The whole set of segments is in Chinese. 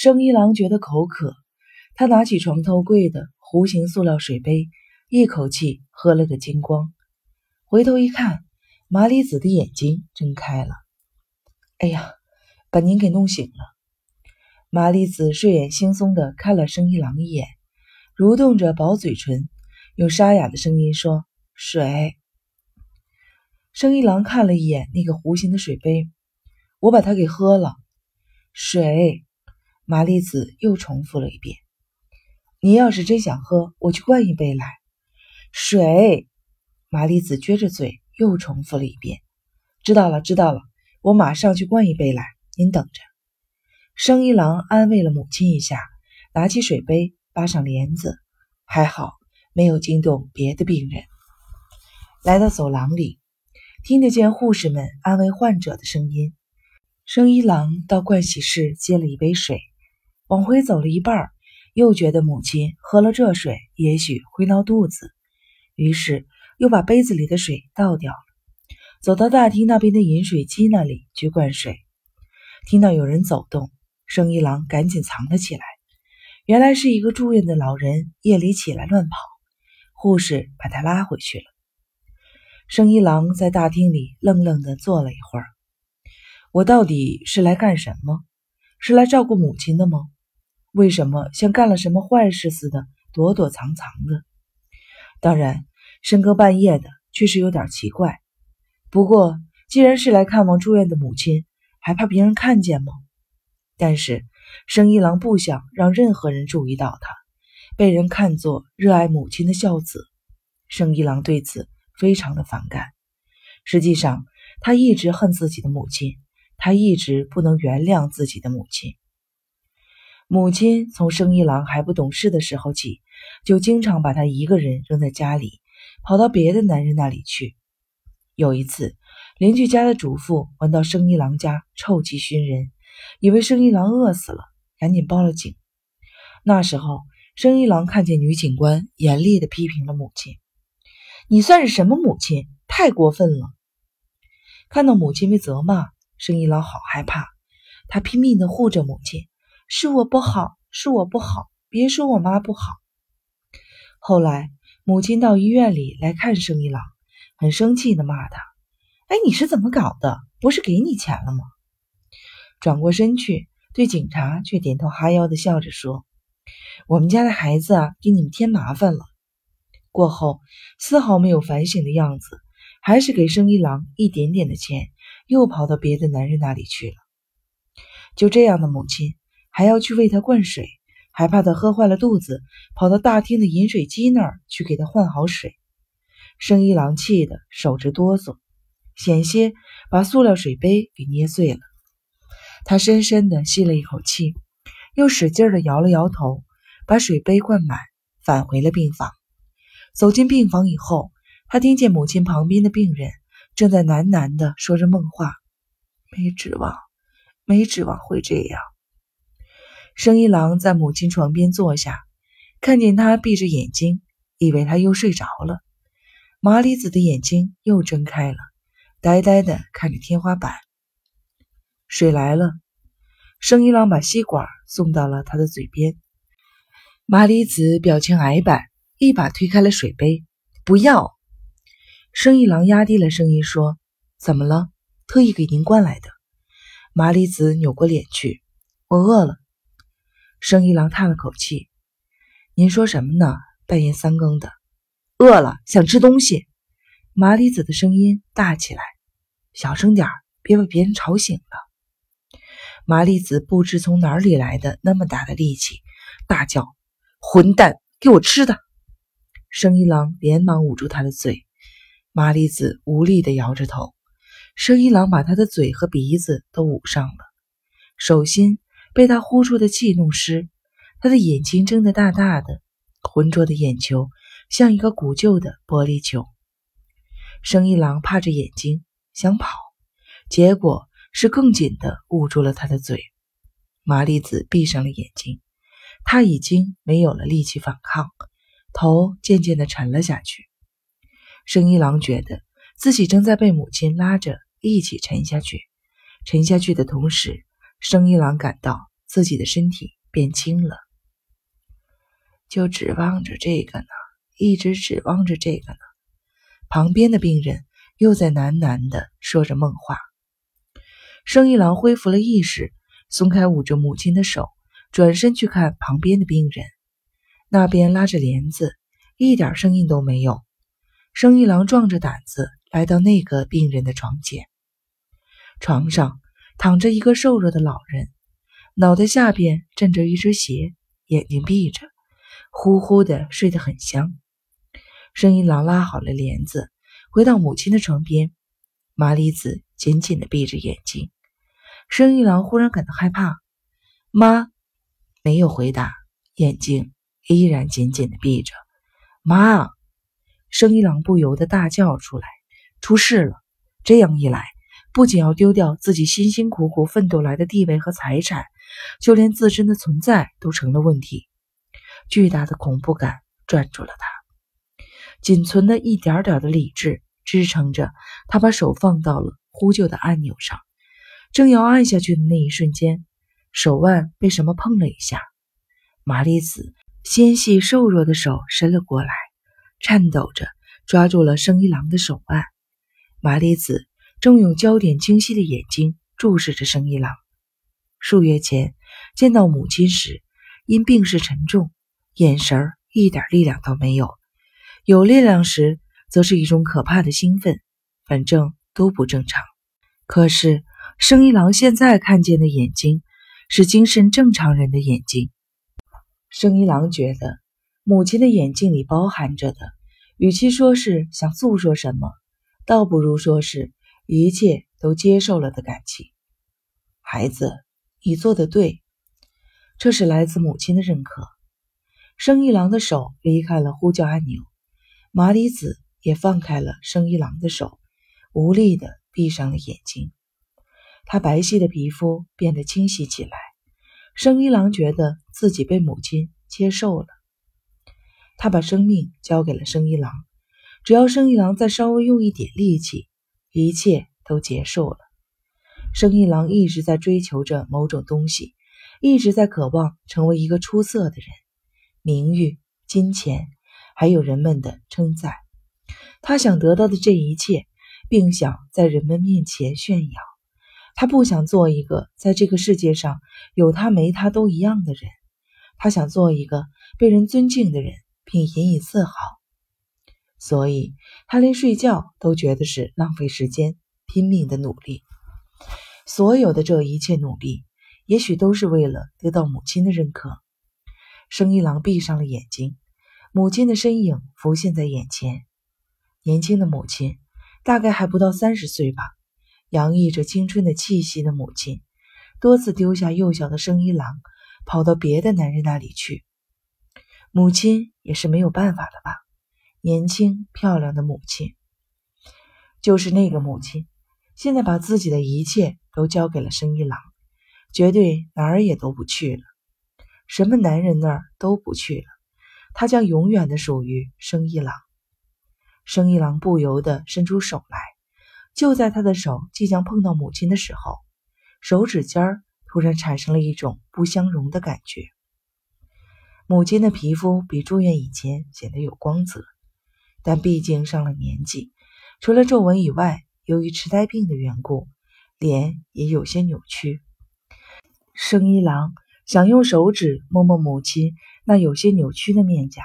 生一郎觉得口渴，他拿起床头柜的弧形塑料水杯，一口气喝了个精光。回头一看，麻里子的眼睛睁开了。哎呀，把您给弄醒了。麻里子睡眼惺忪地看了生一郎一眼，蠕动着薄嘴唇，用沙哑的声音说：“水。”生一郎看了一眼那个弧形的水杯，我把它给喝了。水。麻里子又重复了一遍：“你要是真想喝，我去灌一杯来。”水，麻里子撅着嘴又重复了一遍：“知道了，知道了，我马上去灌一杯来，您等着。”生一郎安慰了母亲一下，拿起水杯，扒上帘子，还好没有惊动别的病人。来到走廊里，听得见护士们安慰患者的声音。生一郎到盥洗室接了一杯水。往回走了一半，又觉得母亲喝了这水也许会闹肚子，于是又把杯子里的水倒掉了，走到大厅那边的饮水机那里去灌水。听到有人走动，生一郎赶紧藏了起来。原来是一个住院的老人夜里起来乱跑，护士把他拉回去了。生一郎在大厅里愣愣地坐了一会儿。我到底是来干什么？是来照顾母亲的吗？为什么像干了什么坏事似的躲躲藏藏的？当然，深更半夜的确实有点奇怪。不过，既然是来看望住院的母亲，还怕别人看见吗？但是，生一郎不想让任何人注意到他，被人看作热爱母亲的孝子。生一郎对此非常的反感。实际上，他一直恨自己的母亲，他一直不能原谅自己的母亲。母亲从生一郎还不懂事的时候起，就经常把他一个人扔在家里，跑到别的男人那里去。有一次，邻居家的主妇闻到生一郎家臭气熏人，以为生一郎饿死了，赶紧报了警。那时候，生一郎看见女警官，严厉地批评了母亲：“你算是什么母亲？太过分了！”看到母亲被责骂，生一郎好害怕，他拼命地护着母亲。是我不好，是我不好，别说我妈不好。后来母亲到医院里来看生一郎，很生气的骂他：“哎，你是怎么搞的？不是给你钱了吗？”转过身去对警察却点头哈腰的笑着说：“我们家的孩子啊，给你们添麻烦了。”过后丝毫没有反省的样子，还是给生一郎一点点的钱，又跑到别的男人那里去了。就这样的母亲。还要去为他灌水，还怕他喝坏了肚子，跑到大厅的饮水机那儿去给他换好水。生一郎气得手直哆嗦，险些把塑料水杯给捏碎了。他深深地吸了一口气，又使劲地摇了摇头，把水杯灌满，返回了病房。走进病房以后，他听见母亲旁边的病人正在喃喃地说着梦话：“没指望，没指望会这样。”生一郎在母亲床边坐下，看见她闭着眼睛，以为她又睡着了。麻里子的眼睛又睁开了，呆呆地看着天花板。水来了，生一郎把吸管送到了他的嘴边。麻里子表情矮板，一把推开了水杯。不要！生一郎压低了声音说：“怎么了？特意给您灌来的。”麻里子扭过脸去：“我饿了。”生一郎叹了口气：“您说什么呢？半夜三更的，饿了想吃东西。”麻里子的声音大起来：“小声点别把别人吵醒了。”麻里子不知从哪里来的那么大的力气，大叫：“混蛋，给我吃的！”生一郎连忙捂住他的嘴，麻里子无力地摇着头。生一郎把他的嘴和鼻子都捂上了，手心。被他呼出的气弄湿，他的眼睛睁得大大的，浑浊的眼球像一个古旧的玻璃球。生一郎怕着眼睛想跑，结果是更紧的捂住了他的嘴。麻里子闭上了眼睛，他已经没有了力气反抗，头渐渐的沉了下去。生一郎觉得自己正在被母亲拉着一起沉下去，沉下去的同时，生一郎感到。自己的身体变轻了。就指望着这个呢，一直指望着这个呢。旁边的病人又在喃喃地说着梦话。生一郎恢复了意识，松开捂着母亲的手，转身去看旁边的病人。那边拉着帘子，一点声音都没有。生一郎壮着胆子来到那个病人的床前，床上躺着一个瘦弱的老人，脑袋下边枕着一只鞋，眼睛闭着。呼呼的睡得很香。生一郎拉好了帘子，回到母亲的床边。麻里子紧紧的闭着眼睛。生一郎忽然感到害怕。妈没有回答，眼睛依然紧紧的闭着。妈，生一郎不由得大叫出来：“出事了！这样一来，不仅要丢掉自己辛辛苦苦奋斗来的地位和财产，就连自身的存在都成了问题。”巨大的恐怖感攥住了他，仅存的一点点的理智支撑着他，把手放到了呼救的按钮上，正要按下去的那一瞬间，手腕被什么碰了一下。麻里子纤细瘦弱的手伸了过来，颤抖着抓住了生一郎的手腕。麻里子正用焦点清晰的眼睛注视着生一郎。数月前见到母亲时，因病势沉重。眼神儿一点力量都没有，有力量时则是一种可怕的兴奋，反正都不正常。可是生一郎现在看见的眼睛是精神正常人的眼睛。生一郎觉得母亲的眼睛里包含着的，与其说是想诉说什么，倒不如说是一切都接受了的感情。孩子，你做的对，这是来自母亲的认可。生一郎的手离开了呼叫按钮，麻里子也放开了生一郎的手，无力地闭上了眼睛。他白皙的皮肤变得清晰起来。生一郎觉得自己被母亲接受了。他把生命交给了生一郎，只要生一郎再稍微用一点力气，一切都结束了。生一郎一直在追求着某种东西，一直在渴望成为一个出色的人。名誉、金钱，还有人们的称赞，他想得到的这一切，并想在人们面前炫耀。他不想做一个在这个世界上有他没他都一样的人，他想做一个被人尊敬的人，并引以自豪。所以，他连睡觉都觉得是浪费时间，拼命的努力。所有的这一切努力，也许都是为了得到母亲的认可。生一郎闭上了眼睛，母亲的身影浮现在眼前。年轻的母亲，大概还不到三十岁吧，洋溢着青春的气息的母亲，多次丢下幼小的生一郎，跑到别的男人那里去。母亲也是没有办法了吧？年轻漂亮的母亲，就是那个母亲，现在把自己的一切都交给了生一郎，绝对哪儿也都不去了。什么男人那儿都不去了，他将永远的属于生一郎。生一郎不由得伸出手来，就在他的手即将碰到母亲的时候，手指尖儿突然产生了一种不相容的感觉。母亲的皮肤比住院以前显得有光泽，但毕竟上了年纪，除了皱纹以外，由于痴呆病的缘故，脸也有些扭曲。生一郎。想用手指摸摸母亲那有些扭曲的面颊，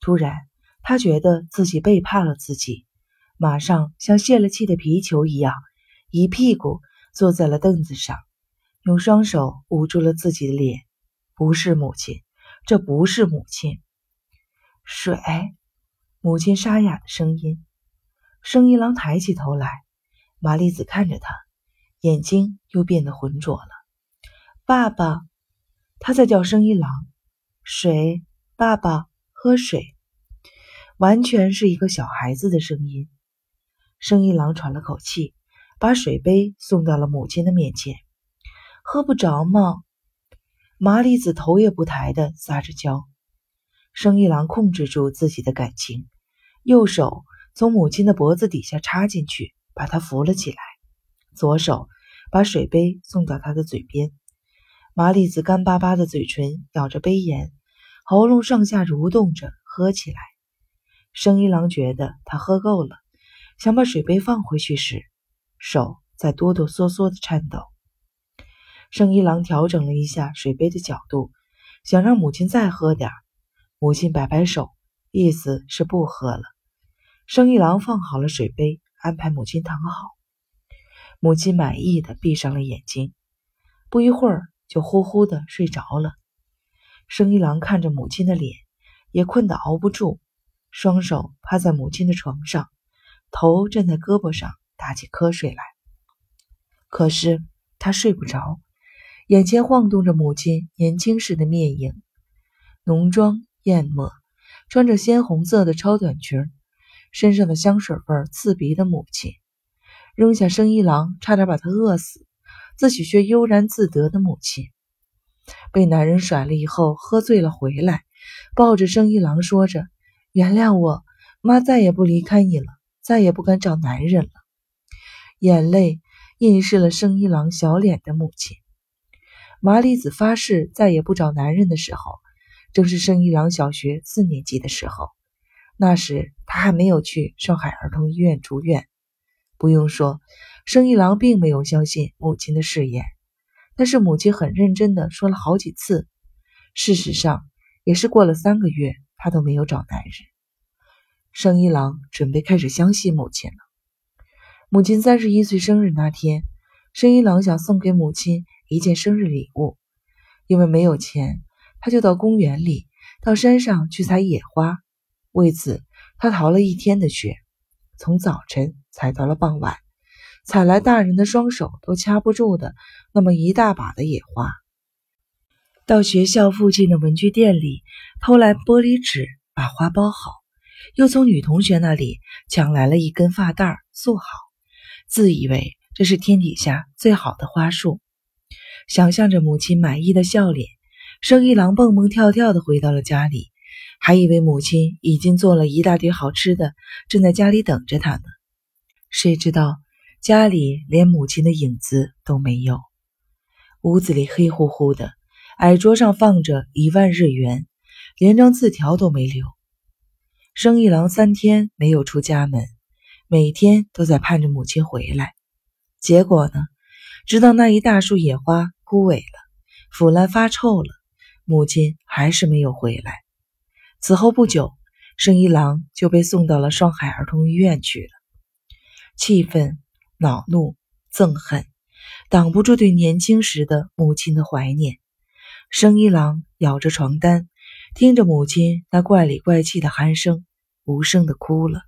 突然，他觉得自己背叛了自己，马上像泄了气的皮球一样，一屁股坐在了凳子上，用双手捂住了自己的脸。不是母亲，这不是母亲。水，母亲沙哑的声音。生一郎抬起头来，麻里子看着他，眼睛又变得浑浊了。爸爸。他在叫生一郎，水，爸爸喝水，完全是一个小孩子的声音。生一郎喘了口气，把水杯送到了母亲的面前。喝不着吗？麻里子头也不抬的撒着娇。生一郎控制住自己的感情，右手从母亲的脖子底下插进去，把她扶了起来，左手把水杯送到她的嘴边。麻里子干巴巴的嘴唇咬着杯沿，喉咙上下蠕动着喝起来。生一郎觉得他喝够了，想把水杯放回去时，手在哆哆嗦嗦的颤抖。生一郎调整了一下水杯的角度，想让母亲再喝点母亲摆摆手，意思是不喝了。生一郎放好了水杯，安排母亲躺好。母亲满意的闭上了眼睛，不一会儿。就呼呼的睡着了。生一郎看着母亲的脸，也困得熬不住，双手趴在母亲的床上，头枕在胳膊上，打起瞌睡来。可是他睡不着，眼前晃动着母亲年轻时的面影，浓妆艳抹，穿着鲜红色的超短裙，身上的香水味刺鼻的母亲，扔下生一郎，差点把他饿死。自己却悠然自得的母亲，被男人甩了以后喝醉了回来，抱着生一郎说着：“原谅我，妈再也不离开你了，再也不敢找男人了。”眼泪映湿了生一郎小脸的母亲。麻里子发誓再也不找男人的时候，正是生一郎小学四年级的时候。那时他还没有去上海儿童医院住院。不用说。生一郎并没有相信母亲的誓言，但是母亲很认真的说了好几次。事实上，也是过了三个月，他都没有找男人。生一郎准备开始相信母亲了。母亲三十一岁生日那天，生一郎想送给母亲一件生日礼物，因为没有钱，他就到公园里、到山上去采野花。为此，他逃了一天的学，从早晨采到了傍晚。采来大人的双手都掐不住的那么一大把的野花，到学校附近的文具店里偷来玻璃纸，把花包好，又从女同学那里抢来了一根发带束好，自以为这是天底下最好的花束。想象着母亲满意的笑脸，生一郎蹦蹦跳跳的回到了家里，还以为母亲已经做了一大堆好吃的，正在家里等着他呢。谁知道？家里连母亲的影子都没有，屋子里黑乎乎的，矮桌上放着一万日元，连张字条都没留。生一郎三天没有出家门，每天都在盼着母亲回来。结果呢，直到那一大束野花枯萎了、腐烂发臭了，母亲还是没有回来。此后不久，生一郎就被送到了上海儿童医院去了。气愤。恼怒、憎恨，挡不住对年轻时的母亲的怀念。生一郎咬着床单，听着母亲那怪里怪气的鼾声，无声的哭了。